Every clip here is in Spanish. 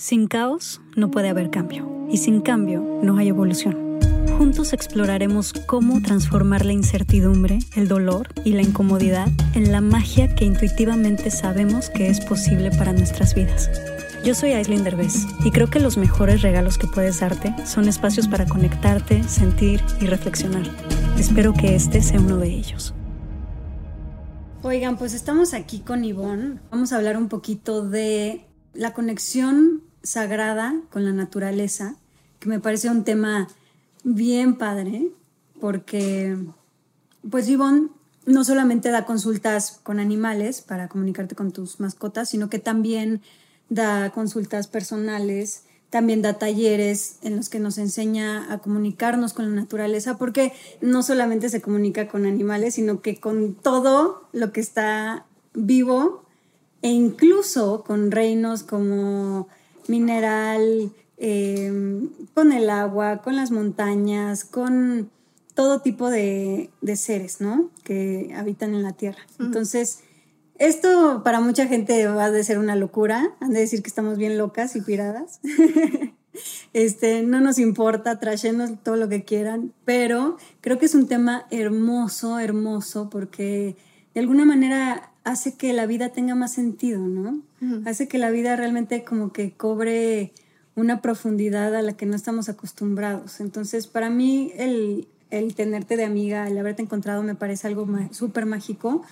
Sin caos no puede haber cambio y sin cambio no hay evolución. Juntos exploraremos cómo transformar la incertidumbre, el dolor y la incomodidad en la magia que intuitivamente sabemos que es posible para nuestras vidas. Yo soy Aislinn Derbez y creo que los mejores regalos que puedes darte son espacios para conectarte, sentir y reflexionar. Espero que este sea uno de ellos. Oigan, pues estamos aquí con Ivonne. Vamos a hablar un poquito de la conexión sagrada con la naturaleza, que me parece un tema bien padre, porque pues Ivonne no solamente da consultas con animales para comunicarte con tus mascotas, sino que también da consultas personales, también da talleres en los que nos enseña a comunicarnos con la naturaleza, porque no solamente se comunica con animales, sino que con todo lo que está vivo e incluso con reinos como mineral, em, con el agua, con las montañas, con todo tipo de, seres, ¿no? Que habitan en la Tierra. Entonces, esto para mucha gente va a ser una locura, han de decir que estamos bien locas y piradas. este, no nos importa, trashenos todo lo que quieran, pero creo que es un tema hermoso, hermoso, porque de alguna manera hace que la vida tenga más sentido, ¿no? Hace que la vida realmente como que cobre una profundidad a la que no estamos acostumbrados. Entonces, para mí, el, tenerte de amiga, el haberte encontrado, me parece algo súper mágico,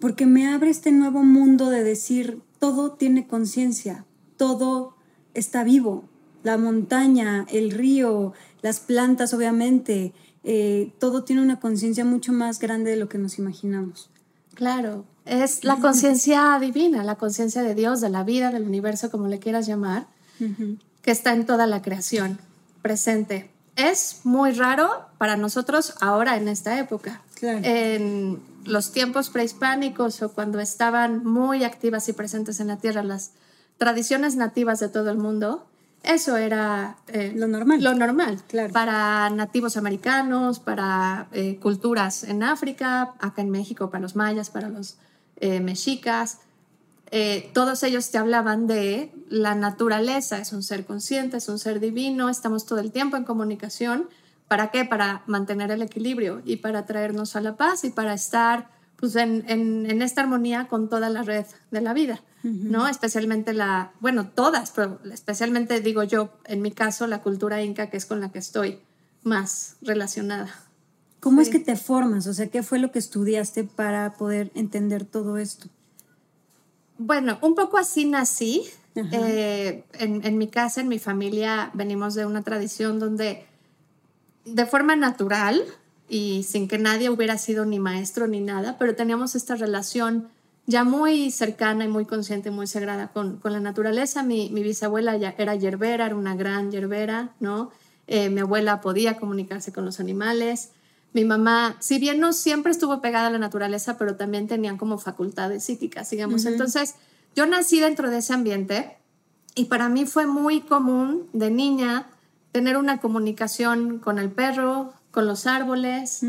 porque me abre este nuevo mundo de decir, todo tiene conciencia, todo está vivo. La montaña, el río, las plantas, obviamente, eh, todo tiene una conciencia mucho más grande de lo que nos imaginamos. Claro, es la conciencia divina, la conciencia de Dios, de la vida, del universo, como le quieras llamar, que está en toda la creación presente. Es muy raro para nosotros ahora en esta época. En los tiempos prehispánicos o cuando estaban muy activas y presentes en la tierra las tradiciones nativas de todo el mundo, eso era eh, lo normal. Lo normal. Para nativos americanos, para eh, culturas en África, acá en México, para los mayas, para los eh, mexicas, eh, todos ellos te hablaban de la naturaleza, es un ser consciente, es un ser divino, estamos todo el tiempo en comunicación. ¿Para qué? Para mantener el equilibrio y para traernos a la paz y para estar pues, en, en, esta armonía con toda la red de la vida, ¿no? Especialmente la, bueno, todas, pero especialmente digo yo, en mi caso, la cultura inca, que es con la que estoy más relacionada. ¿Cómo es que te formas? O sea, ¿qué fue lo que estudiaste para poder entender todo esto? Bueno, un poco así nací. Eh, en, mi casa, en mi familia, venimos de una tradición donde de forma natural y sin que nadie hubiera sido ni maestro ni nada, pero teníamos esta relación ya muy cercana y muy consciente, muy sagrada con, la naturaleza. Mi, bisabuela ya era yerbera, era una gran yerbera, ¿no? Eh, mi abuela podía comunicarse con los animales mi mamá, si bien no siempre estuvo pegada a la naturaleza, pero también tenían como facultades psíquicas, digamos. Entonces, yo nací dentro de ese ambiente y para mí fue muy común de niña tener una comunicación con el perro, con los árboles,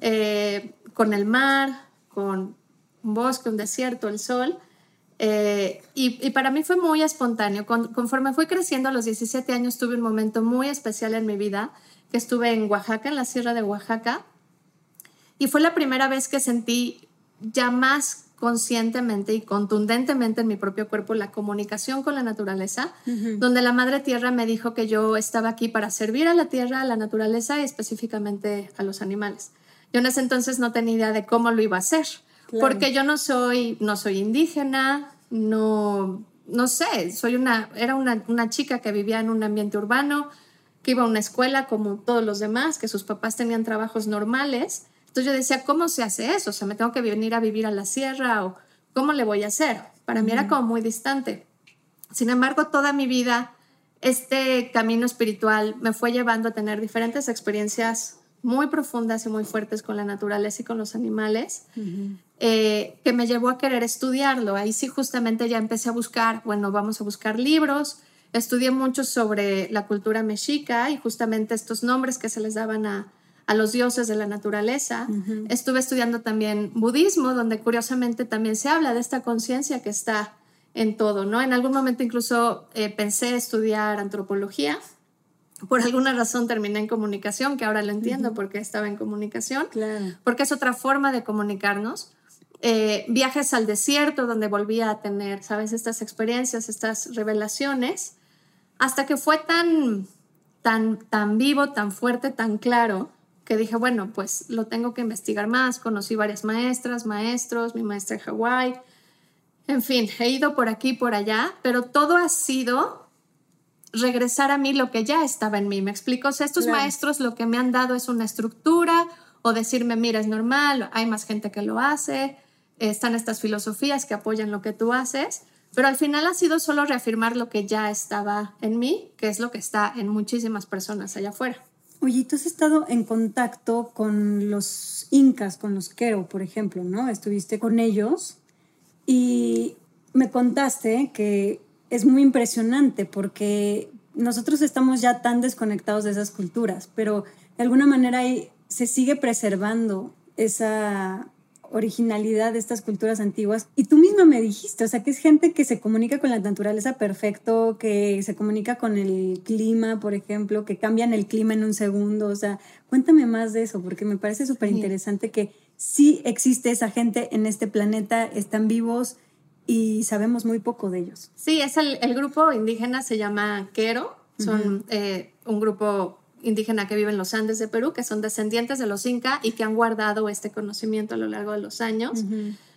eh, con el mar, con un bosque, un desierto, el sol. Eh, y, para mí fue muy espontáneo. conforme fui creciendo a los 17 años tuve un momento muy especial en mi vida, que estuve en Oaxaca, en la sierra de Oaxaca, y fue la primera vez que sentí ya más conscientemente y contundentemente en mi propio cuerpo la comunicación con la naturaleza, donde la Madre Tierra me dijo que yo estaba aquí para servir a la Tierra, a la naturaleza y específicamente a los animales. Yo en ese entonces no tenía idea de cómo lo iba a hacer, porque yo no soy, no soy indígena, no, no sé, soy una, era una, una chica que vivía en un ambiente urbano, que iba a una escuela como todos los demás, que sus papás tenían trabajos normales entonces yo decía, ¿cómo se hace eso? O sea, me tengo que venir a vivir a la sierra o ¿cómo le voy a hacer? Para mí era como muy distante. Sin embargo, toda mi vida, este camino espiritual me fue llevando a tener diferentes experiencias muy profundas y muy fuertes con la naturaleza y con los animales, eh, que me llevó a querer estudiarlo. Ahí sí justamente ya empecé a buscar, bueno, vamos a buscar libros. Estudié mucho sobre la cultura mexica y justamente estos nombres que se les daban a, a los dioses de la naturaleza. Estuve estudiando también budismo, donde curiosamente también se habla de esta conciencia que está en todo, ¿no? En algún momento incluso eh, pensé estudiar antropología. Por alguna razón terminé en comunicación, que ahora lo entiendo porque estaba en comunicación, porque es otra forma de comunicarnos. Eh, viajes al desierto, donde volvía a tener, ¿sabes? Estas experiencias, estas revelaciones, hasta que fue tan, tan, tan vivo, tan fuerte, tan claro, que dije, bueno, pues lo tengo que investigar más. Conocí varias maestras, maestros, mi maestra en Hawái. En fin, he ido por aquí y por allá, pero todo ha sido regresar a mí lo que ya estaba en mí. ¿Me explico? O sea, estos maestros lo que me han dado es una estructura o decirme, mira, es normal, hay más gente que lo hace, están estas filosofías que apoyan lo que tú haces, pero al final ha sido solo reafirmar lo que ya estaba en mí, que es lo que está en muchísimas personas allá afuera. Oye, tú has estado en contacto con los incas, con los quero, por ejemplo, ¿no? Estuviste con ellos y me contaste que es muy impresionante porque nosotros estamos ya tan desconectados de esas culturas, pero de alguna manera se sigue preservando esa originalidad de estas culturas antiguas. Y tú misma me dijiste, o sea, que es gente que se comunica con la naturaleza perfecto, que se comunica con el clima, por ejemplo, que cambian el clima en un segundo. O sea, cuéntame más de eso, porque me parece súper interesante que sí existe esa gente en este planeta, están vivos y sabemos muy poco de ellos. Sí, es el, grupo indígena, se llama Quero, son eh, un grupo indígena que vive en los Andes de Perú, que son descendientes de los Inca y que han guardado este conocimiento a lo largo de los años.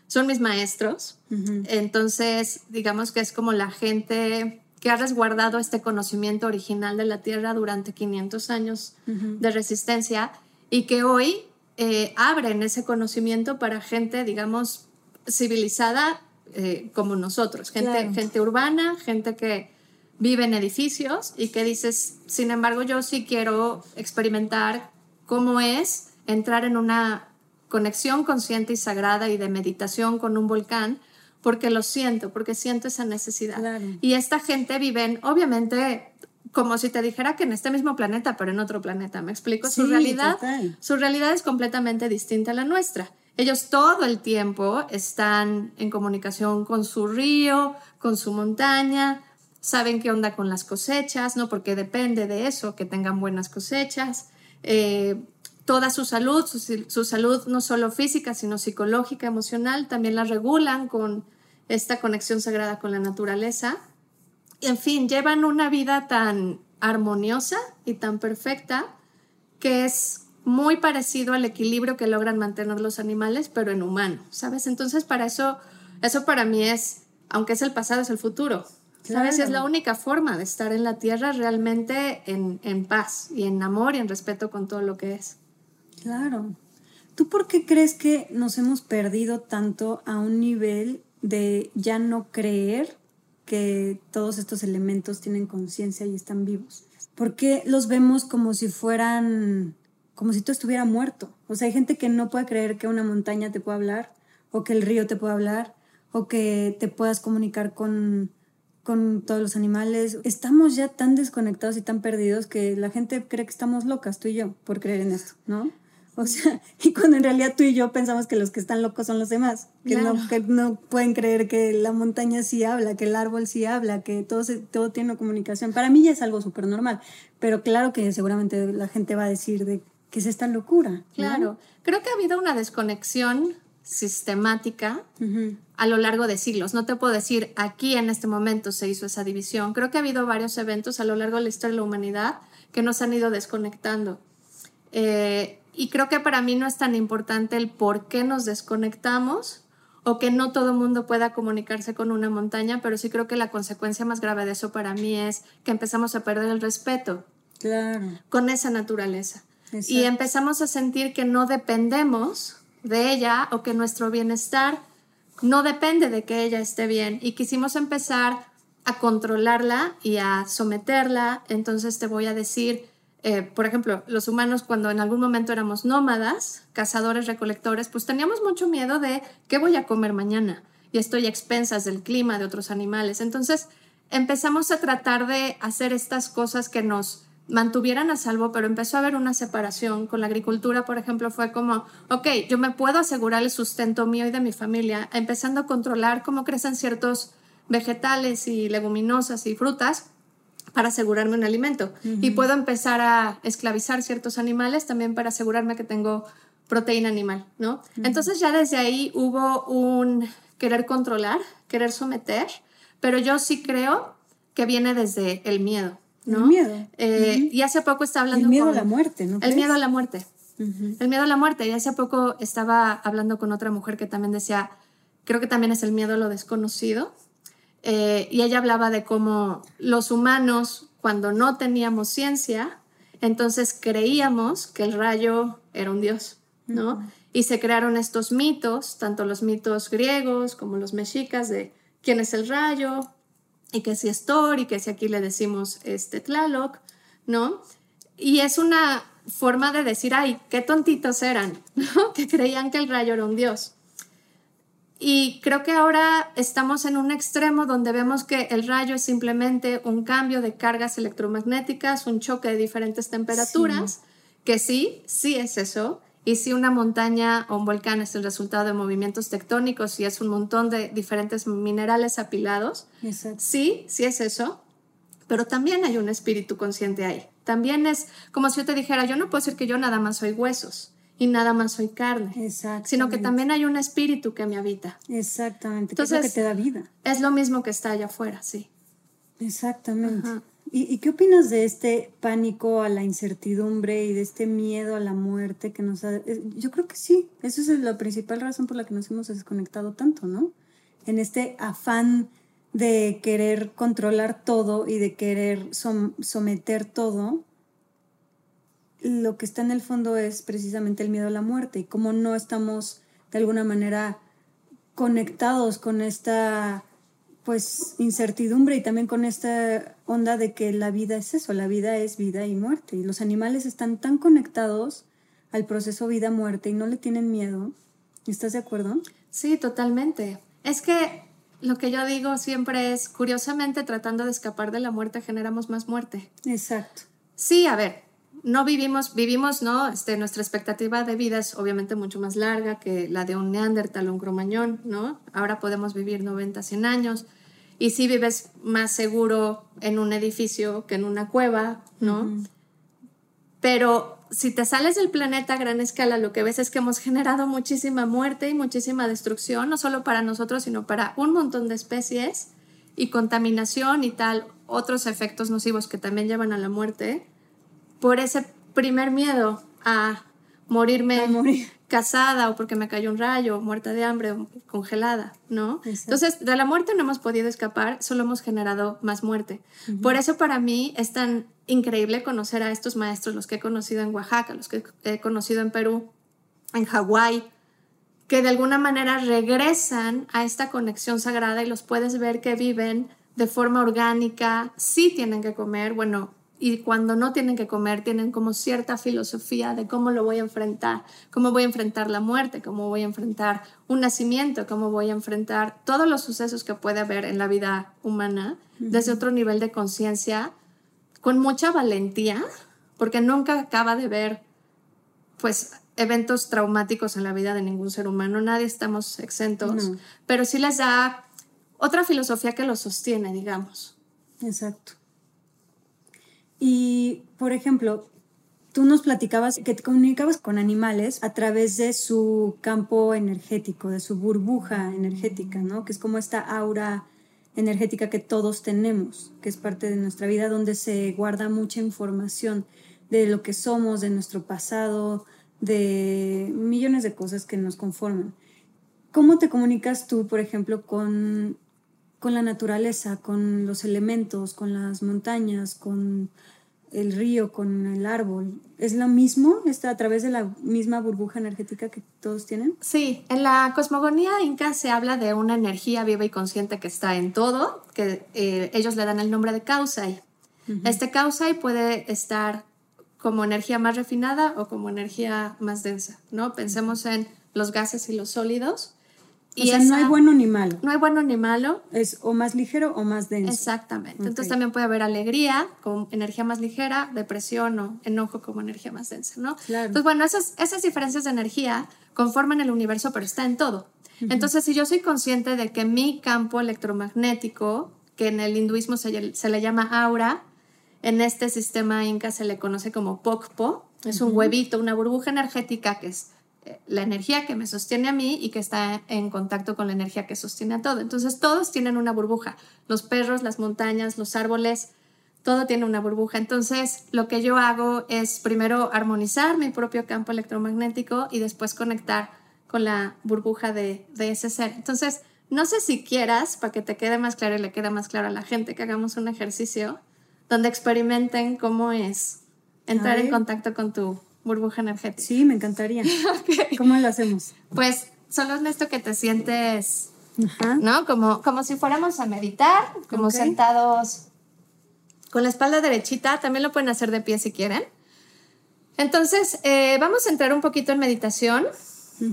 Son mis maestros. Entonces, digamos que es como la gente que ha resguardado este conocimiento original de la Tierra durante 500 años de resistencia y que hoy eh, abren ese conocimiento para gente, digamos, civilizada eh, como nosotros, gente, gente urbana, gente que vive en edificios y que dices, sin embargo, yo sí quiero experimentar cómo es entrar en una conexión consciente y sagrada y de meditación con un volcán, porque lo siento, porque siento esa necesidad. Y esta gente vive, obviamente, como si te dijera que en este mismo planeta, pero en otro planeta. ¿Me explico? su realidad, su realidad es completamente distinta a la nuestra. Ellos todo el tiempo están en comunicación con su río, con su montaña, saben qué onda con las cosechas, ¿no? Porque depende de eso, que tengan buenas cosechas. Eh, toda su salud, su, salud no solo física, sino psicológica, emocional, también la regulan con esta conexión sagrada con la naturaleza. En fin, llevan una vida tan armoniosa y tan perfecta que es muy parecido al equilibrio que logran mantener los animales, pero en humano, ¿sabes? Entonces, para eso, eso para mí es, aunque es el pasado, es el futuro. ¿Sabes? Es la única forma de estar en la tierra realmente en, en, paz y en amor y en respeto con todo lo que es. Claro. ¿Tú por qué crees que nos hemos perdido tanto a un nivel de ya no creer que todos estos elementos tienen conciencia y están vivos? ¿Por qué los vemos como si fueran, como si todo estuviera muerto? O sea, hay gente que no puede creer que una montaña te pueda hablar, o que el río te pueda hablar, o que te puedas comunicar con con todos los animales. Estamos ya tan desconectados y tan perdidos que la gente cree que estamos locas, tú y yo, por creer en esto, ¿no? O sea, y cuando en realidad tú y yo pensamos que los que están locos son los demás, que, no, que no pueden creer que la montaña sí habla, que el árbol sí habla, que todo, todo tiene comunicación. Para mí ya es algo súper normal, pero claro que seguramente la gente va a decir de que es esta locura. Claro, creo que ha habido una desconexión sistemática a lo largo de siglos. No te puedo decir aquí en este momento se hizo esa división. Creo que ha habido varios eventos a lo largo de la historia de la humanidad que nos han ido desconectando. Eh, y creo que para mí no es tan importante el por qué nos desconectamos o que no todo el mundo pueda comunicarse con una montaña, pero sí creo que la consecuencia más grave de eso para mí es que empezamos a perder el respeto con esa naturaleza. Y empezamos a sentir que no dependemos de ella o que nuestro bienestar no depende de que ella esté bien y quisimos empezar a controlarla y a someterla. Entonces te voy a decir, eh, por ejemplo, los humanos cuando en algún momento éramos nómadas, cazadores, recolectores, pues teníamos mucho miedo de qué voy a comer mañana y estoy a expensas del clima, de otros animales. Entonces empezamos a tratar de hacer estas cosas que nos mantuvieran a salvo, pero empezó a haber una separación. Con la agricultura, por ejemplo, fue como, ok, yo me puedo asegurar el sustento mío y de mi familia, empezando a controlar cómo crecen ciertos vegetales y leguminosas y frutas para asegurarme un alimento. Y puedo empezar a esclavizar ciertos animales también para asegurarme que tengo proteína animal, ¿no? Entonces ya desde ahí hubo un querer controlar, querer someter, pero yo sí creo que viene desde el miedo, ¿no? El miedo. Eh, y hace poco estaba hablando El miedo con- a la muerte, ¿no? El crees? miedo a la muerte. El miedo a la muerte. Y hace poco estaba hablando con otra mujer que también decía, creo que también es el miedo a lo desconocido. Eh, y ella hablaba de cómo los humanos, cuando no teníamos ciencia, entonces creíamos que el rayo era un dios, ¿no? Y se crearon estos mitos, tanto los mitos griegos como los mexicas, de quién es el rayo, y que si es Thor, y que si aquí le decimos este Tlaloc, ¿no? Y es una forma de decir, ay, qué tontitos eran, ¿no? Que creían que el rayo era un dios. Y creo que ahora estamos en un extremo donde vemos que el rayo es simplemente un cambio de cargas electromagnéticas, un choque de diferentes temperaturas, que sí, sí es eso. Y si una montaña o un volcán es el resultado de movimientos tectónicos y es un montón de diferentes minerales apilados, Exacto. Sí, sí es eso, pero también hay un espíritu consciente ahí. También es como si yo te dijera, yo no puedo decir que yo nada más soy huesos y nada más soy carne, sino que también hay un espíritu que me habita. Exactamente. que es lo que Entonces- te da vida. Es lo mismo que está allá afuera, sí. Exactamente. Ajá. ¿Y, qué opinas de este pánico a la incertidumbre y de este miedo a la muerte que nos ha... eh, Yo creo que sí, esa es la principal razón por la que nos hemos desconectado tanto, ¿no? En este afán de querer controlar todo y de querer som- someter todo, lo que está en el fondo es precisamente el miedo a la muerte y cómo no estamos de alguna manera conectados con esta pues incertidumbre y también con esta onda de que la vida es eso, la vida es vida y muerte y los animales están tan conectados al proceso vida-muerte y no le tienen miedo. ¿Estás de acuerdo? Sí, totalmente. Es que lo que yo digo siempre es, curiosamente, tratando de escapar de la muerte, generamos más muerte. Exacto. Sí, a ver, no vivimos, vivimos, ¿no? Este, nuestra expectativa de vida es obviamente mucho más larga que la de un neandertal o un cromañón, ¿no? Ahora podemos vivir 90, 100 años y sí vives más seguro en un edificio que en una cueva, ¿no? Pero si te sales del planeta a gran escala, lo que ves es que hemos generado muchísima muerte y muchísima destrucción, no solo para nosotros, sino para un montón de especies y contaminación y tal, otros efectos nocivos que también llevan a la muerte, por ese primer miedo a morirme A morir. casada o porque me cayó un rayo, muerta de hambre o congelada, ¿no? Exacto. Entonces, de la muerte no hemos podido escapar, solo hemos generado más muerte. Por eso para mí es tan increíble conocer a estos maestros, los que he conocido en Oaxaca, los que he conocido en Perú, en Hawái, que de alguna manera regresan a esta conexión sagrada y los puedes ver que viven de forma orgánica, sí tienen que comer, bueno, y cuando no tienen que comer, tienen como cierta filosofía de cómo lo voy a enfrentar, cómo voy a enfrentar la muerte, cómo voy a enfrentar un nacimiento, cómo voy a enfrentar todos los sucesos que puede haber en la vida humana desde otro nivel de conciencia, con mucha valentía, porque nunca acaba de ver pues eventos traumáticos en la vida de ningún ser humano, nadie estamos exentos, No. pero sí les da otra filosofía que los sostiene, digamos. Exacto. Y, por ejemplo, tú nos platicabas que te comunicabas con animales a través de su campo energético, de su burbuja energética, ¿no? Que es como esta aura energética que todos tenemos, que es parte de nuestra vida, donde se guarda mucha información de lo que somos, de nuestro pasado, de millones de cosas que nos conforman. ¿Cómo te comunicas tú, por ejemplo, con, con la naturaleza, con los elementos, con las montañas, con el río, con el árbol? ¿Es lo mismo? ¿Está a través de la misma burbuja energética que todos tienen? Sí, en la cosmogonía inca se habla de una energía viva y consciente que está en todo, que eh, ellos le dan el nombre de Kausai. Este Kausai puede estar como energía más refinada o como energía más densa, ¿no? Pensemos en los gases y los sólidos. O sea, no hay bueno ni malo. no hay bueno ni malo, Es o más ligero o más denso. Exactamente. Entonces también puede haber alegría como energía más ligera, depresión o enojo como energía más densa, ¿no? Claro. Entonces, bueno, esas, esas diferencias de energía conforman el universo, pero está en todo. Entonces, si yo soy consciente de que mi campo electromagnético, que en el hinduismo se, se le llama aura, en este sistema inca se le conoce como pokpo, es un huevito, una burbuja energética que es la energía que me sostiene a mí y que está en contacto con la energía que sostiene a todo. Entonces todos tienen una burbuja, los perros, las montañas, los árboles, todo tiene una burbuja. Entonces lo que yo hago es primero armonizar mi propio campo electromagnético y después conectar con la burbuja de, de ese ser. Entonces, no sé si quieras, para que te quede más claro y le quede más claro a la gente, que hagamos un ejercicio donde experimenten cómo es entrar en contacto con tu burbuja energética. Sí, me encantaría. ¿Cómo lo hacemos? Pues solo es esto que te sientes, ¿no? Como, como si fuéramos a meditar, como sentados con la espalda derechita. También lo pueden hacer de pie si quieren. Entonces, eh, vamos a entrar un poquito en meditación.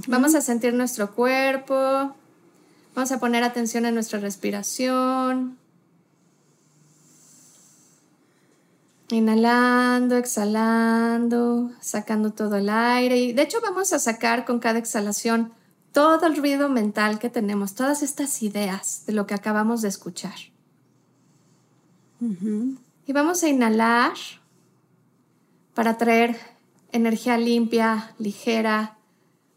Vamos a sentir nuestro cuerpo. Vamos a poner atención en nuestra respiración. Inhalando, exhalando, sacando todo el aire. Y de hecho vamos a sacar con cada exhalación todo el ruido mental que tenemos, todas estas ideas de lo que acabamos de escuchar. Y vamos a inhalar para traer energía limpia, ligera,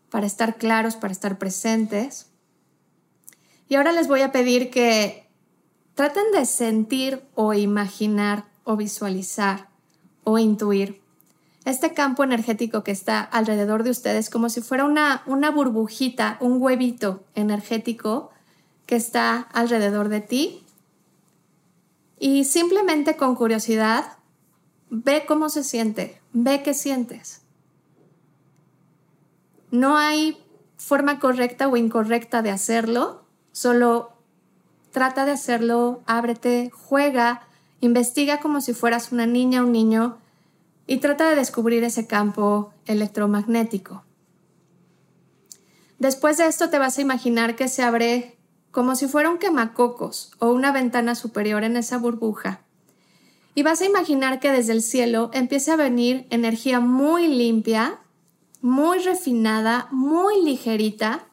para estar claros, para estar presentes. Y ahora les voy a pedir que traten de sentir o imaginar o visualizar o intuir este campo energético que está alrededor de ustedes como si fuera una, una burbujita, un huevito energético que está alrededor de ti. Y simplemente con curiosidad, ve cómo se siente, ve qué sientes. No hay forma correcta o incorrecta de hacerlo, solo trata de hacerlo, ábrete, juega, Investiga como si fueras una niña o un niño y trata de descubrir ese campo electromagnético. Después de esto te vas a imaginar que se abre como si fuera un quemacocos o una ventana superior en esa burbuja. Y vas a imaginar que desde el cielo empieza a venir energía muy limpia, muy refinada, muy ligerita,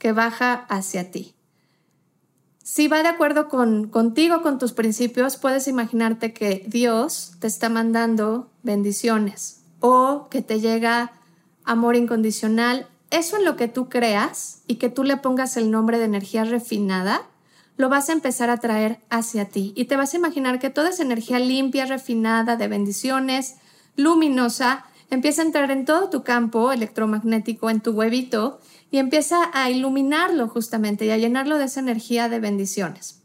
que baja hacia ti. Si va de acuerdo con, contigo, con tus principios, puedes imaginarte que Dios te está mandando bendiciones o que te llega amor incondicional. Eso en lo que tú creas y que tú le pongas el nombre de energía refinada, lo vas a empezar a traer hacia ti y te vas a imaginar que toda esa energía limpia, refinada, de bendiciones, luminosa, empieza a entrar en todo tu campo electromagnético, en tu huevito, y empieza a iluminarlo justamente y a llenarlo de esa energía de bendiciones.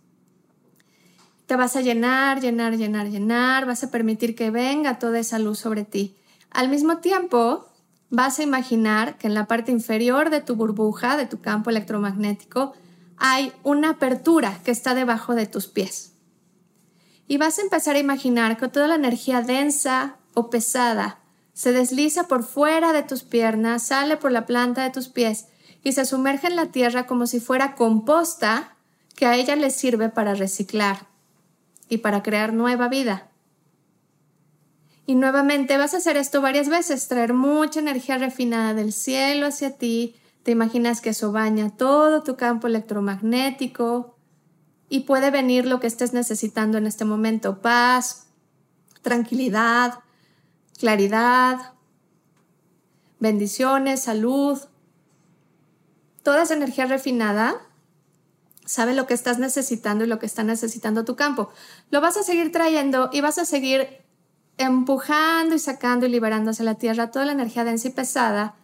Te vas a llenar, llenar, llenar, llenar, vas a permitir que venga toda esa luz sobre ti. Al mismo tiempo, vas a imaginar que en la parte inferior de tu burbuja, de tu campo electromagnético, hay una apertura que está debajo de tus pies. Y vas a empezar a imaginar que toda la energía densa o pesada se desliza por fuera de tus piernas, sale por la planta de tus pies y se sumerge en la tierra como si fuera composta que a ella le sirve para reciclar y para crear nueva vida. Y nuevamente vas a hacer esto varias veces, traer mucha energía refinada del cielo hacia ti, te imaginas que eso baña todo tu campo electromagnético y puede venir lo que estés necesitando en este momento, paz, tranquilidad, claridad, bendiciones, salud, toda esa energía refinada sabe lo que estás necesitando y lo que está necesitando tu campo. Lo vas a seguir trayendo y vas a seguir empujando y sacando y liberando hacia la tierra toda la energía densa y pesada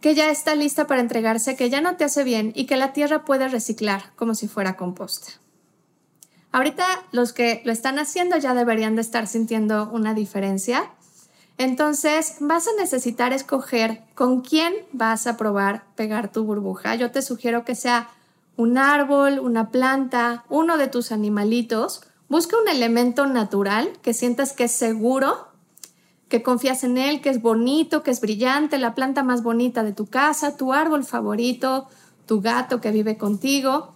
que ya está lista para entregarse, que ya no te hace bien y que la tierra puede reciclar como si fuera composta. Ahorita los que lo están haciendo ya deberían de estar sintiendo una diferencia entonces vas a necesitar escoger con quién vas a probar pegar tu burbuja. Yo te sugiero que sea un árbol, una planta, uno de tus animalitos. Busca un elemento natural que sientas que es seguro, que confías en él, que es bonito, que es brillante, la planta más bonita de tu casa, tu árbol favorito, tu gato que vive contigo.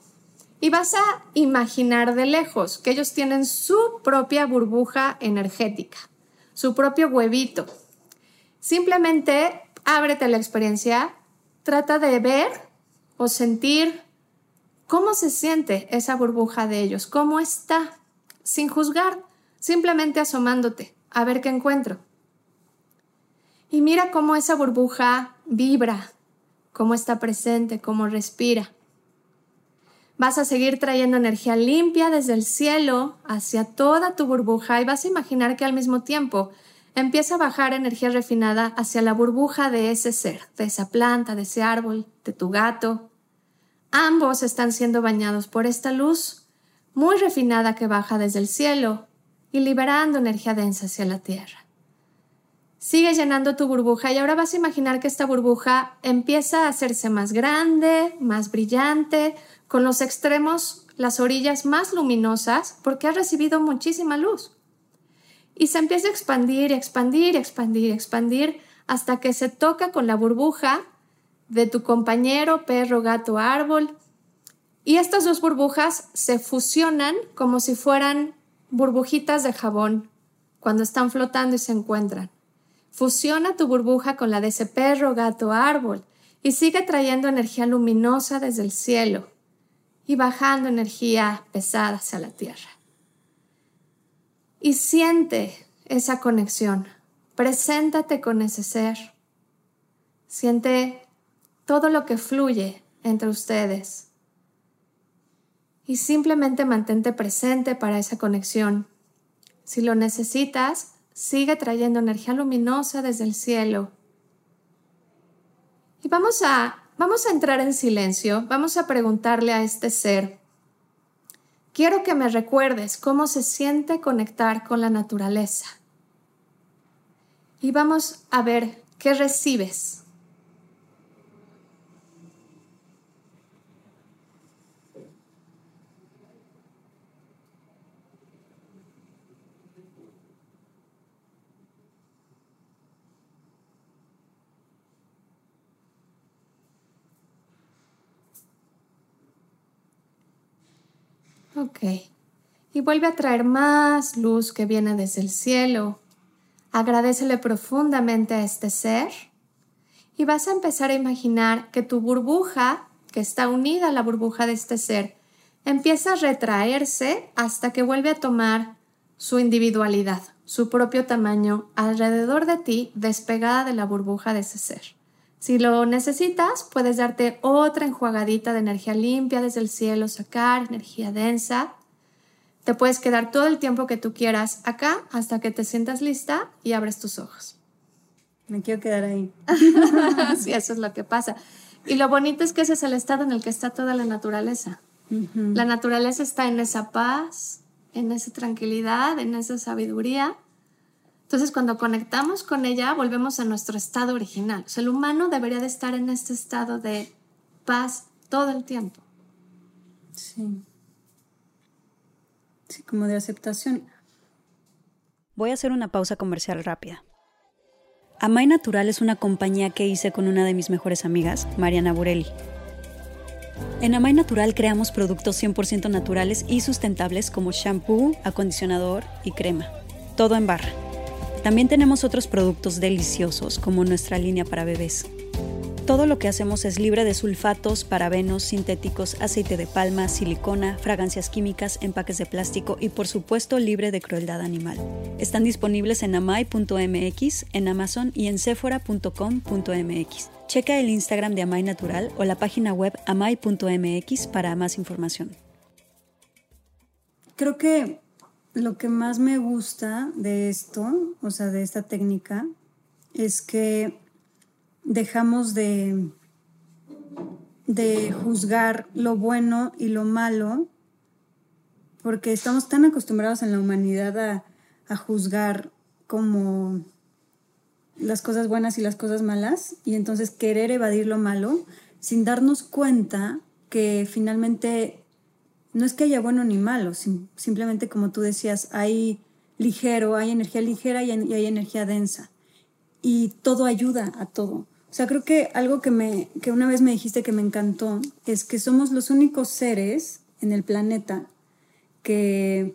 Y vas a imaginar de lejos que ellos tienen su propia burbuja energética su propio huevito. Simplemente ábrete la experiencia, trata de ver o sentir cómo se siente esa burbuja de ellos, cómo está, sin juzgar, simplemente asomándote a ver qué encuentro. Y mira cómo esa burbuja vibra, cómo está presente, cómo respira. Vas a seguir trayendo energía limpia desde el cielo hacia toda tu burbuja y vas a imaginar que al mismo tiempo empieza a bajar energía refinada hacia la burbuja de ese ser, de esa planta, de ese árbol, de tu gato. Ambos están siendo bañados por esta luz muy refinada que baja desde el cielo y liberando energía densa hacia la tierra. Sigue llenando tu burbuja y ahora vas a imaginar que esta burbuja empieza a hacerse más grande, más brillante, con los extremos, las orillas más luminosas, porque ha recibido muchísima luz. Y se empieza a expandir, expandir, expandir, expandir, hasta que se toca con la burbuja de tu compañero, perro, gato, árbol. Y estas dos burbujas se fusionan como si fueran burbujitas de jabón cuando están flotando y se encuentran. Fusiona tu burbuja con la de ese perro, gato, árbol y sigue trayendo energía luminosa desde el cielo y bajando energía pesada hacia la tierra. Y siente esa conexión. Preséntate con ese ser. Siente todo lo que fluye entre ustedes. Y simplemente mantente presente para esa conexión. Si lo necesitas, sigue trayendo energía luminosa desde el cielo. Y vamos a, vamos a entrar en silencio, vamos a preguntarle a este ser, quiero que me recuerdes cómo se siente conectar con la naturaleza. Y vamos a ver qué recibes Ok. Y vuelve a traer más luz que viene desde el cielo. Agradecele profundamente a este ser. Y vas a empezar a imaginar que tu burbuja, que está unida a la burbuja de este ser, empieza a retraerse hasta que vuelve a tomar su individualidad, su propio tamaño alrededor de ti, despegada de la burbuja de ese ser. Si lo necesitas, puedes darte otra enjuagadita de energía limpia desde el cielo, sacar energía densa. Te puedes quedar todo el tiempo que tú quieras acá hasta que te sientas lista y abres tus ojos. Me quiero quedar ahí. sí, eso es lo que pasa. Y lo bonito es que ese es el estado en el que está toda la naturaleza. La naturaleza está en esa paz, en esa tranquilidad, en esa sabiduría entonces, cuando conectamos con ella, volvemos a nuestro estado original. O sea, el humano debería de estar en este estado de paz todo el tiempo. Sí. Sí, como de aceptación. Voy a hacer una pausa comercial rápida. Amay Natural es una compañía que hice con una de mis mejores amigas, Mariana Burelli. En Amay Natural creamos productos 100% naturales y sustentables como shampoo, acondicionador y crema. Todo en barra. También tenemos otros productos deliciosos como nuestra línea para bebés. Todo lo que hacemos es libre de sulfatos, parabenos, sintéticos, aceite de palma, silicona, fragancias químicas, empaques de plástico y por supuesto libre de crueldad animal. Están disponibles en amai.mx, en Amazon y en sephora.com.mx. Checa el Instagram de Amai Natural o la página web amai.mx para más información. Creo que lo que más me gusta de esto, o sea, de esta técnica, es que dejamos de, de juzgar lo bueno y lo malo, porque estamos tan acostumbrados en la humanidad a, a juzgar como las cosas buenas y las cosas malas, y entonces querer evadir lo malo sin darnos cuenta que finalmente no es que haya bueno ni malo, simplemente como tú decías, hay ligero, hay energía ligera y hay, energía densa. Y todo ayuda a todo. O sea, creo que algo que, me, que una vez me dijiste que me encantó es que somos los únicos seres en el planeta que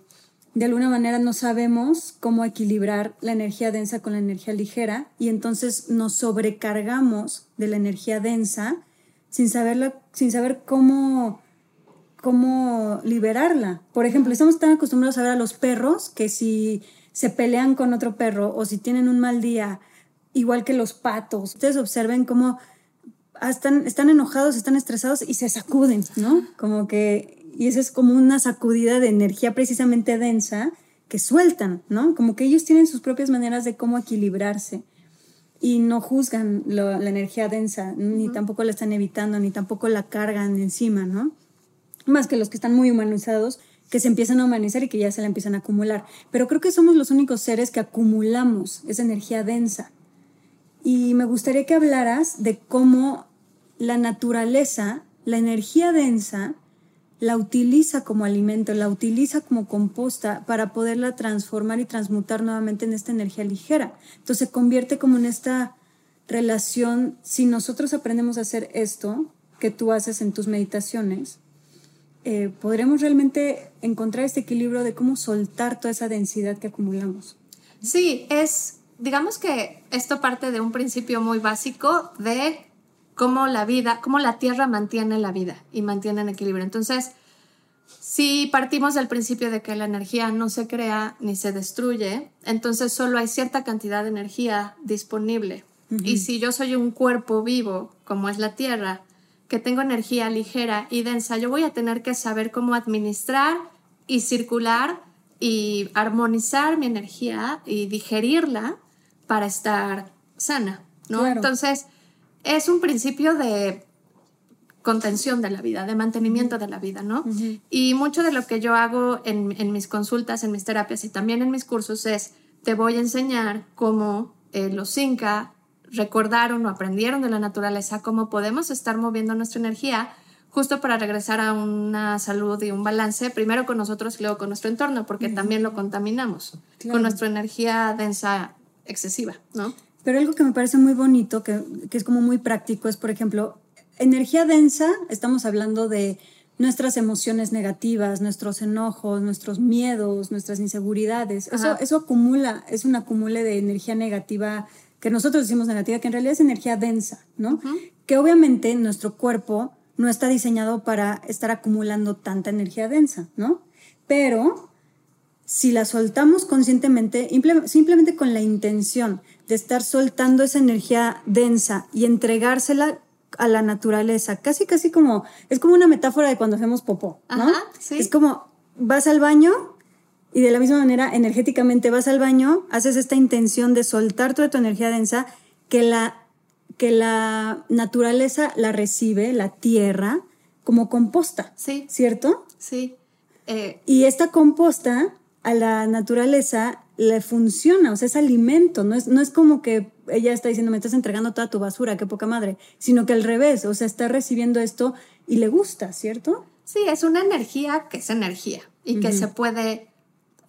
de alguna manera no sabemos cómo equilibrar la energía densa con la energía ligera y entonces nos sobrecargamos de la energía densa sin, sin saber cómo, cómo liberarla. Por ejemplo, estamos tan acostumbrados a ver a los perros que si se pelean con otro perro o si tienen un mal día, igual que los patos, ustedes observen cómo están, están enojados, están estresados y se sacuden, ¿no? Como que, y eso es como una sacudida de energía precisamente densa que sueltan, ¿no? Como que ellos tienen sus propias maneras de cómo equilibrarse y no juzgan la energía densa, ni tampoco la están evitando, ni tampoco la cargan encima, ¿no? Más que los que están muy humanizados, que se empiezan a humanizar y que ya se la empiezan a acumular. Pero creo que somos los únicos seres que acumulamos esa energía densa. Y me gustaría que hablaras de cómo la naturaleza, la energía densa, la utiliza como alimento, la utiliza como composta para poderla transformar y transmutar nuevamente en esta energía ligera. Entonces se convierte como en esta relación, si nosotros aprendemos a hacer esto que tú haces en tus meditaciones, eh, podremos realmente encontrar este equilibrio de cómo soltar toda esa densidad que acumulamos. Sí, es, digamos que esto parte de un principio muy básico de cómo la vida, cómo la tierra mantiene la vida y mantiene en equilibrio. Entonces, si partimos del principio de que la energía no se crea ni se destruye, entonces solo hay cierta cantidad de energía disponible. Y si yo soy un cuerpo vivo, como es la tierra, que tengo energía ligera y densa, yo voy a tener que saber cómo administrar y circular y armonizar mi energía y digerirla para estar sana, ¿no? Entonces, es un principio de contención de la vida, de mantenimiento de la vida, ¿no? Y mucho de lo que yo hago en, mis consultas, en mis terapias y también en mis cursos es, te voy a enseñar cómo eh, los Inca recordaron o aprendieron de la naturaleza, cómo podemos estar moviendo nuestra energía justo para regresar a una salud y un balance, primero con nosotros y luego con nuestro entorno, porque también lo contaminamos con nuestra energía densa excesiva, ¿no? Pero algo que me parece muy bonito, que, es como muy práctico, es, por ejemplo, energía densa, estamos hablando de nuestras emociones negativas, nuestros enojos, nuestros miedos, nuestras inseguridades. Eso, eso acumula, es un acumule de energía negativa que nosotros decimos negativa, que en realidad es energía densa, ¿no? Que obviamente nuestro cuerpo no está diseñado para estar acumulando tanta energía densa, ¿no? Pero si la soltamos conscientemente, simplemente con la intención de estar soltando esa energía densa y entregársela a la naturaleza, casi casi como, es como una metáfora de cuando hacemos popó, ¿no? Es como vas al baño y de la misma manera energéticamente vas al baño, haces esta intención de soltar toda tu energía densa, que la, que la naturaleza la recibe, la tierra, como composta, sí. ¿cierto? Sí. Eh, y esta composta a la naturaleza le funciona, o sea, es alimento, no es, no es como que ella está diciendo, me estás entregando toda tu basura, qué poca madre, sino que al revés, o sea, está recibiendo esto y le gusta, ¿cierto? Sí, es una energía que es energía y que se puede,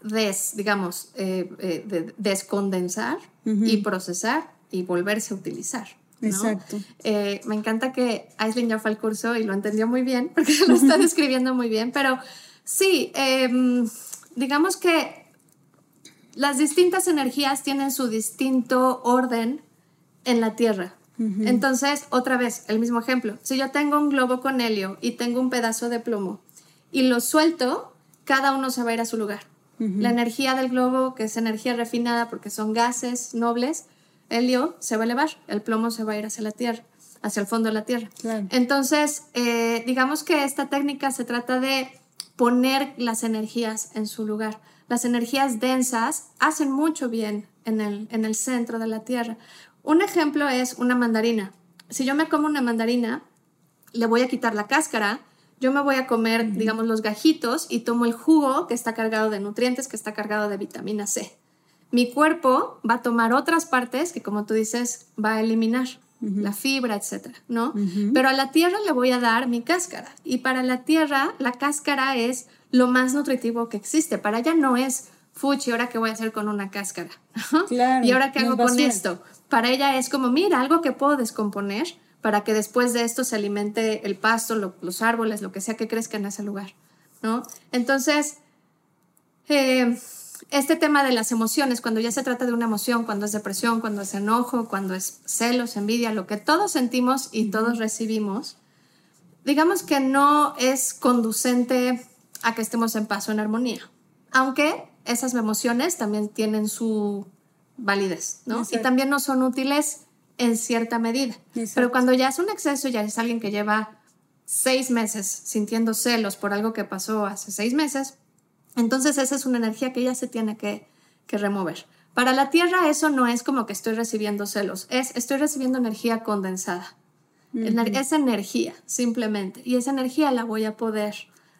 des, digamos, eh, eh, descondensar y procesar y volverse a utilizar. Exacto. Eh, me encanta que Aislinn ya fue al curso y lo entendió muy bien, porque lo está describiendo muy bien, pero sí, em, digamos que las distintas energías tienen su distinto orden en la Tierra. Entonces, otra vez, el mismo ejemplo. Si yo tengo un globo con helio y tengo un pedazo de plomo y lo suelto, cada uno se va a ir a su lugar. La energía del globo, que es energía refinada porque son gases nobles, helio se va a elevar, el plomo se va a ir hacia la Tierra, hacia el fondo de la Tierra. Entonces, eh, digamos que esta técnica se trata de poner las energías en su lugar. Las energías densas hacen mucho bien en el, en el centro de la Tierra. Un ejemplo es una mandarina. Si yo me como una mandarina, le voy a quitar la cáscara, yo me voy a comer, digamos, los gajitos y tomo el jugo que está cargado de nutrientes, que está cargado de vitamina C. Mi cuerpo va a tomar otras partes que, como tú dices, va a eliminar la fibra, etcétera, ¿no? Pero a la tierra le voy a dar mi cáscara. Y para la tierra, la cáscara es lo más nutritivo que existe. Para ella no es, fuchi, ¿ahora qué voy a hacer con una cáscara? ¿Y ahora qué hago con esto? Para ella es como, mira, algo que puedo descomponer para que después de esto se alimente el pasto, los árboles, lo que sea que crezca en ese lugar, ¿no? Entonces, eh, este tema de las emociones, cuando ya se trata de una emoción, cuando es depresión, cuando es enojo, cuando es celos, envidia, lo que todos sentimos y todos recibimos, digamos que no es conducente a que estemos en paz o en armonía, aunque esas emociones también tienen su validez, ¿no? Y también no son útiles en cierta medida. Pero cuando ya es un exceso, ya es alguien que lleva seis meses sintiendo celos por algo que pasó hace seis meses, entonces esa es una energía que ya se tiene que, remover. Para la Tierra eso no es como que estoy recibiendo celos, es estoy recibiendo energía condensada. Esa energía, simplemente. Y esa energía la voy a poder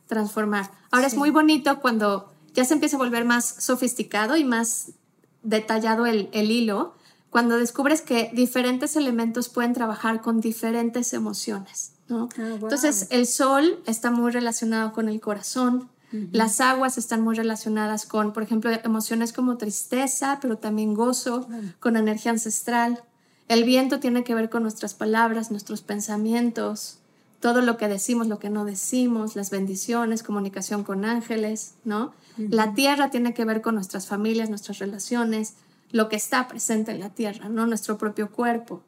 transformar. Ahora es muy bonito cuando ya se empieza a volver más sofisticado y más detallado el, el hilo, cuando descubres que diferentes elementos pueden trabajar con diferentes emociones. ¿no? Ah, Entonces, el sol está muy relacionado con el corazón, las aguas están muy relacionadas con, por ejemplo, emociones como tristeza, pero también gozo, con energía ancestral. El viento tiene que ver con nuestras palabras, nuestros pensamientos, todo lo que decimos, lo que no decimos, las bendiciones, comunicación con ángeles, ¿no? La tierra tiene que ver con nuestras familias, nuestras relaciones, lo que está presente en la tierra, ¿no? Nuestro propio cuerpo.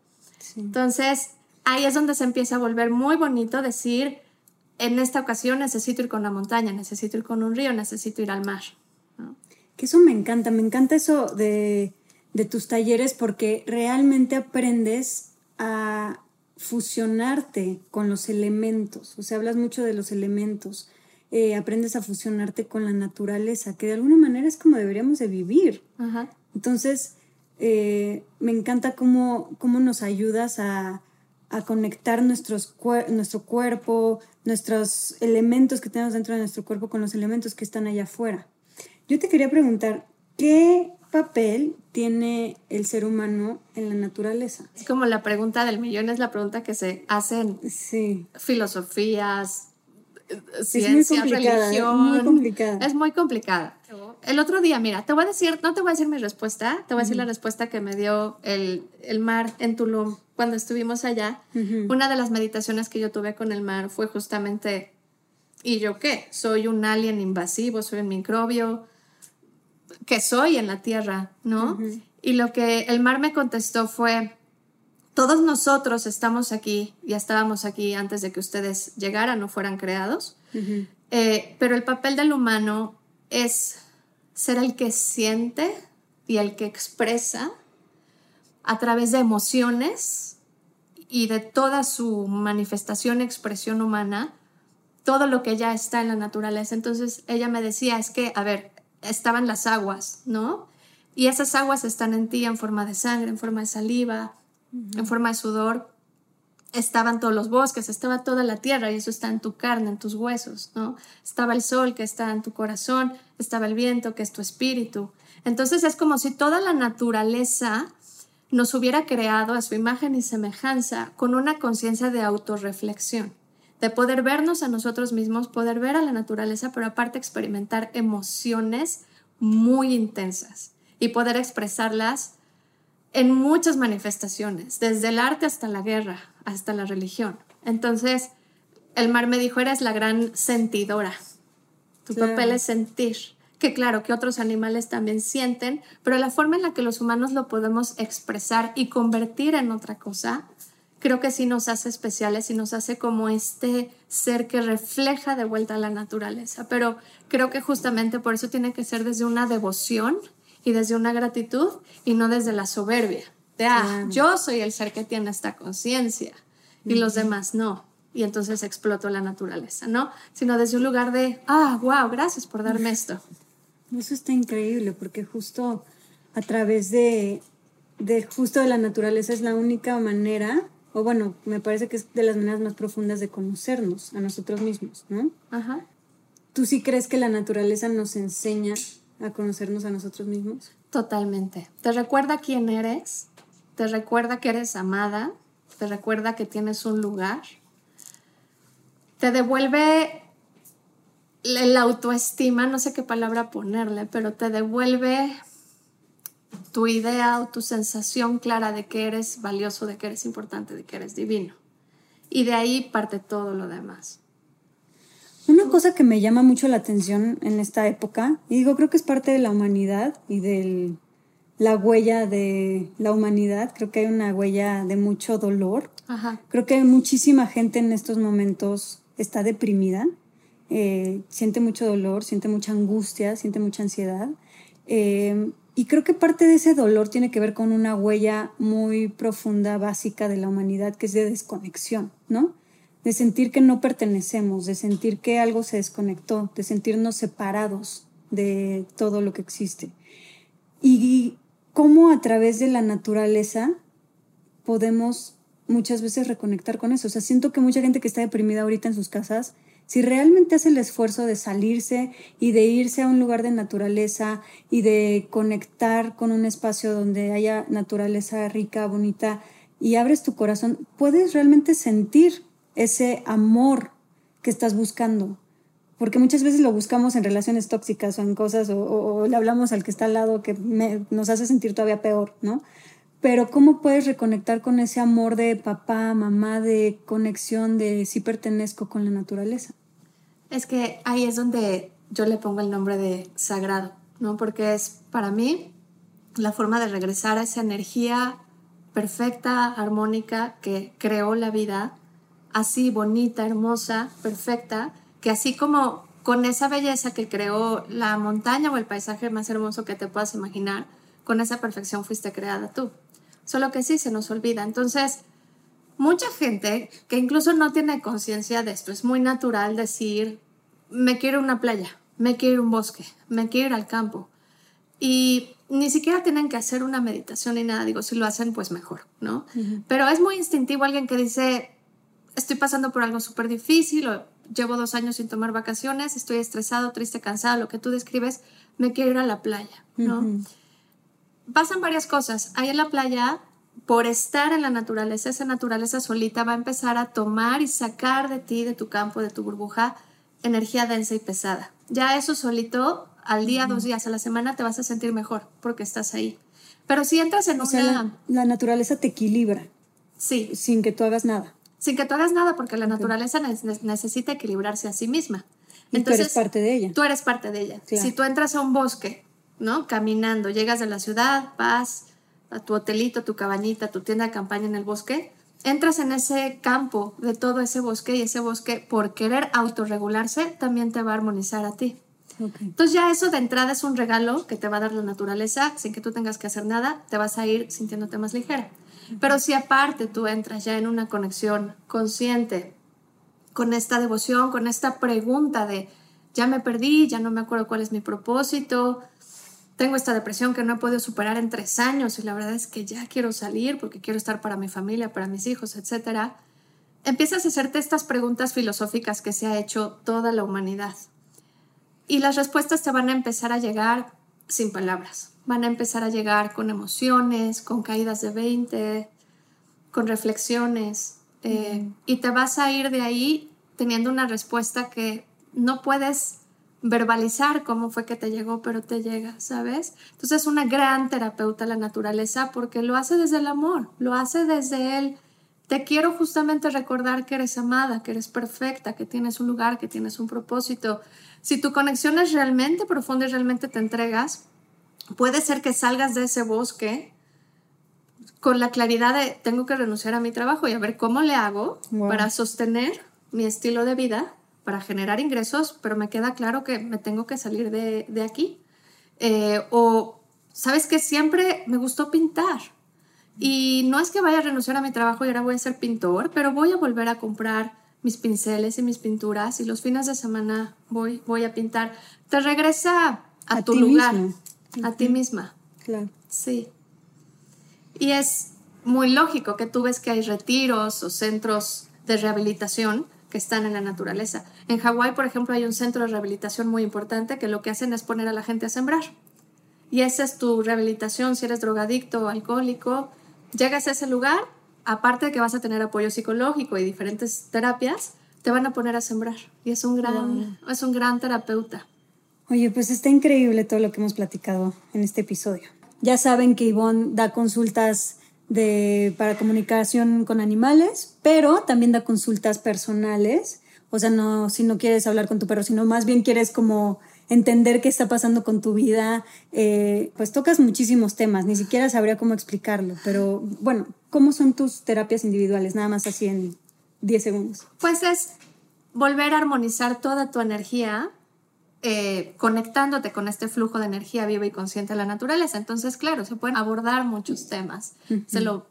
Entonces, ahí es donde se empieza a volver muy bonito decir, en esta ocasión necesito ir con la montaña, necesito ir con un río, necesito ir al mar. Que eso me encanta, me encanta eso de, de tus talleres porque realmente aprendes a fusionarte con los elementos, o sea, hablas mucho de los elementos, eh, aprendes a fusionarte con la naturaleza, que de alguna manera es como deberíamos de vivir. Entonces, eh, me encanta cómo, cómo nos ayudas a, a conectar nuestros nuestro cuerpo, nuestros elementos que tenemos dentro de nuestro cuerpo con los elementos que están allá afuera. Yo te quería preguntar, ¿qué papel tiene el ser humano en la naturaleza? Es como la pregunta del millón, es la pregunta que se hacen sí. filosofías, ciencia, religión. Muy complicada. Es muy complicada. El otro día, mira, te voy a decir, no te voy a decir mi respuesta, te voy a decir la respuesta que me dio el, el mar en Tulum cuando estuvimos allá. Una de las meditaciones que yo tuve con el mar fue justamente, ¿y yo qué? Soy un alien invasivo, soy un microbio, ¿qué soy en la Tierra? ¿No? Y lo que el mar me contestó fue, todos nosotros estamos aquí, ya estábamos aquí antes de que ustedes llegaran o fueran creados, eh, pero el papel del humano es ser el que siente y el que expresa a través de emociones y de toda su manifestación, expresión humana, todo lo que ya está en la naturaleza. Entonces ella me decía, es que, a ver, estaban las aguas, ¿no? Y esas aguas están en ti en forma de sangre, en forma de saliva, en forma de sudor. Estaban todos los bosques, estaba toda la tierra y eso está en tu carne, en tus huesos, ¿no? Estaba el sol que está en tu corazón, estaba el viento que es tu espíritu. Entonces es como si toda la naturaleza nos hubiera creado a su imagen y semejanza con una conciencia de autorreflexión, de poder vernos a nosotros mismos, poder ver a la naturaleza, pero aparte experimentar emociones muy intensas y poder expresarlas en muchas manifestaciones, desde el arte hasta la guerra, hasta la religión. Entonces, el mar me dijo, eres la gran sentidora. Tu papel es sentir. Que claro, que otros animales también sienten, pero la forma en la que los humanos lo podemos expresar y convertir en otra cosa, creo que sí nos hace especiales y nos hace como este ser que refleja de vuelta a la naturaleza. Pero creo que justamente por eso tiene que ser desde una devoción y desde una gratitud y no desde la soberbia. De, ah, yo soy el ser que tiene esta conciencia y los demás no. Y entonces exploto la naturaleza, ¿no? Sino desde un lugar de, ah, wow, gracias por darme esto. Eso está increíble porque justo a través de, de justo de la naturaleza es la única manera, o bueno, me parece que es de las maneras más profundas de conocernos a nosotros mismos, ¿no? Ajá. ¿Tú sí crees que la naturaleza nos enseña a conocernos a nosotros mismos? Totalmente. Te recuerda quién eres, te recuerda que eres amada, te recuerda que tienes un lugar, te devuelve la autoestima, no sé qué palabra ponerle, pero te devuelve tu idea o tu sensación clara de que eres valioso, de que eres importante, de que eres divino. Y de ahí parte todo lo demás. Una cosa que me llama mucho la atención en esta época, y digo, creo que es parte de la humanidad y del, la huella de la humanidad, creo que hay una huella de mucho dolor. Creo que muchísima gente en estos momentos está deprimida, eh, siente mucho dolor, siente mucha angustia, siente mucha ansiedad. Eh, y creo que parte de ese dolor tiene que ver con una huella muy profunda, básica de la humanidad, que es de desconexión, ¿no? De sentir que no pertenecemos, de sentir que algo se desconectó, de sentirnos separados de todo lo que existe. Y cómo a través de la naturaleza podemos muchas veces reconectar con eso. O sea, siento que mucha gente que está deprimida ahorita en sus casas, si realmente hace el esfuerzo de salirse y de irse a un lugar de naturaleza y de conectar con un espacio donde haya naturaleza rica, bonita, y abres tu corazón, puedes realmente sentir ese amor que estás buscando. Porque muchas veces lo buscamos en relaciones tóxicas o en cosas, o, le hablamos al que está al lado que nos hace sentir todavía peor, ¿no? pero ¿cómo puedes reconectar con ese amor de papá, mamá, de conexión, de si pertenezco con la naturaleza? Es que ahí es donde yo le pongo el nombre de sagrado, ¿no? Porque es para mí la forma de regresar a esa energía perfecta, armónica que creó la vida, así bonita, hermosa, perfecta, que así como con esa belleza que creó la montaña o el paisaje más hermoso que te puedas imaginar, con esa perfección fuiste creada tú solo que sí se nos olvida. Entonces, mucha gente que incluso no tiene conciencia de esto, es muy natural decir, me quiero una playa, me quiero un bosque, me quiero ir al campo. Y ni siquiera tienen que hacer una meditación ni nada, digo, si lo hacen, pues mejor, ¿no? Pero es muy instintivo alguien que dice, estoy pasando por algo súper difícil, o llevo dos años sin tomar vacaciones, estoy estresado, triste, cansado, lo que tú describes, me quiero ir a la playa, ¿no? pasan varias cosas. Ahí en la playa, por estar en la naturaleza, esa naturaleza solita va a empezar a tomar y sacar de ti, de tu campo, de tu burbuja, energía densa y pesada. Ya eso solito, al día, dos días a la semana, te vas a sentir mejor porque estás ahí. Pero si entras en o Sea, la, naturaleza te equilibra. Sí. Sin que tú hagas nada. Sin que tú hagas nada, porque la naturaleza necesita equilibrarse a sí misma. Entonces, tú eres parte de ella. Tú eres parte de ella. Si tú entras a un bosque ¿no? Caminando, llegas de la ciudad, vas a tu hotelito, tu cabañita, tu tienda de campaña en el bosque, entras en ese campo de todo ese bosque y ese bosque, por querer autorregularse, también te va a armonizar a ti. Entonces ya eso de entrada es un regalo que te va a dar la naturaleza sin que tú tengas que hacer nada, te vas a ir sintiéndote más ligera. Pero si aparte tú entras ya en una conexión consciente con esta devoción, con esta pregunta de ya me perdí, ya no me acuerdo cuál es mi propósito, tengo esta depresión que no he podido superar en tres años y la verdad es que ya quiero salir porque quiero estar para mi familia, para mis hijos, etc. Empiezas a hacerte estas preguntas filosóficas que se ha hecho toda la humanidad. Y las respuestas te van a empezar a llegar sin palabras. Van a empezar a llegar con emociones, con caídas de 20, con reflexiones. Eh, y te vas a ir de ahí teniendo una respuesta que no puedes verbalizar cómo fue que te llegó, pero te llega, ¿sabes? Entonces es una gran terapeuta la naturaleza porque lo hace desde el amor, lo hace desde él. Te quiero justamente recordar que eres amada, que eres perfecta, que tienes un lugar, que tienes un propósito. Si tu conexión es realmente profunda y realmente te entregas, puede ser que salgas de ese bosque con la claridad de tengo que renunciar a mi trabajo y a ver cómo le hago para sostener mi estilo de vida para generar ingresos, pero me queda claro que me tengo que salir de, de aquí. Eh, o, ¿sabes que Siempre me gustó pintar. Y no es que vaya a renunciar a mi trabajo y ahora voy a ser pintor, pero voy a volver a comprar mis pinceles y mis pinturas y los fines de semana voy, voy a pintar. Te regresa a, tu lugar, a ti misma. Claro. Sí. Y es muy lógico que tú ves que hay retiros o centros de rehabilitación que están en la naturaleza. En Hawái, por ejemplo, hay un centro de rehabilitación muy importante que lo que hacen es poner a la gente a sembrar. Y esa es tu rehabilitación si eres drogadicto o alcohólico. Llegas a ese lugar, aparte de que vas a tener apoyo psicológico y diferentes terapias, te van a poner a sembrar. Y es un gran, es un gran terapeuta. Oye, pues está increíble todo lo que hemos platicado en este episodio. Ya saben que Ivonne da consultas de, para comunicación con animales, pero también da consultas personales. O sea, no si no quieres hablar con tu perro, sino más bien quieres como entender qué está pasando con tu vida, eh, pues tocas muchísimos temas, ni siquiera sabría cómo explicarlo, pero bueno, ¿cómo son tus terapias individuales? Nada más así en 10 segundos. Pues es volver a armonizar toda tu energía eh, conectándote con este flujo de energía viva y consciente de la naturaleza. Entonces, claro, se pueden abordar muchos temas, de lo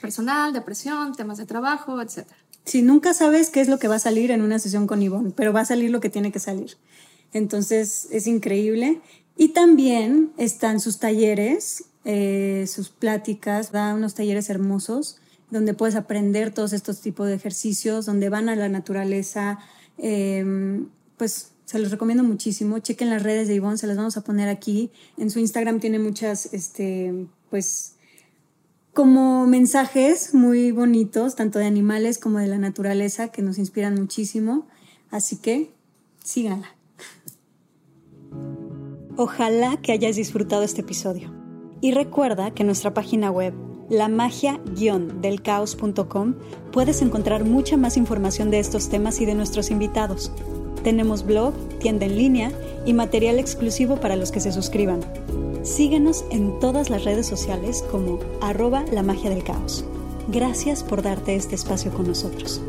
personal, depresión, temas de trabajo, etc. Si nunca sabes qué es lo que va a salir en una sesión con Ivonne, pero va a salir lo que tiene que salir. Entonces, es increíble. Y también están sus talleres, eh, sus pláticas, da unos talleres hermosos donde puedes aprender todos estos tipos de ejercicios, donde van a la naturaleza, eh, pues se los recomiendo muchísimo. Chequen las redes de Ivonne, se las vamos a poner aquí. En su Instagram tiene muchas, este, pues, como mensajes muy bonitos, tanto de animales como de la naturaleza, que nos inspiran muchísimo. Así que síganla. Ojalá que hayas disfrutado este episodio. Y recuerda que en nuestra página web, la magia-delcaos.com, puedes encontrar mucha más información de estos temas y de nuestros invitados. Tenemos blog, tienda en línea y material exclusivo para los que se suscriban. Síguenos en todas las redes sociales como arroba la magia del caos. Gracias por darte este espacio con nosotros.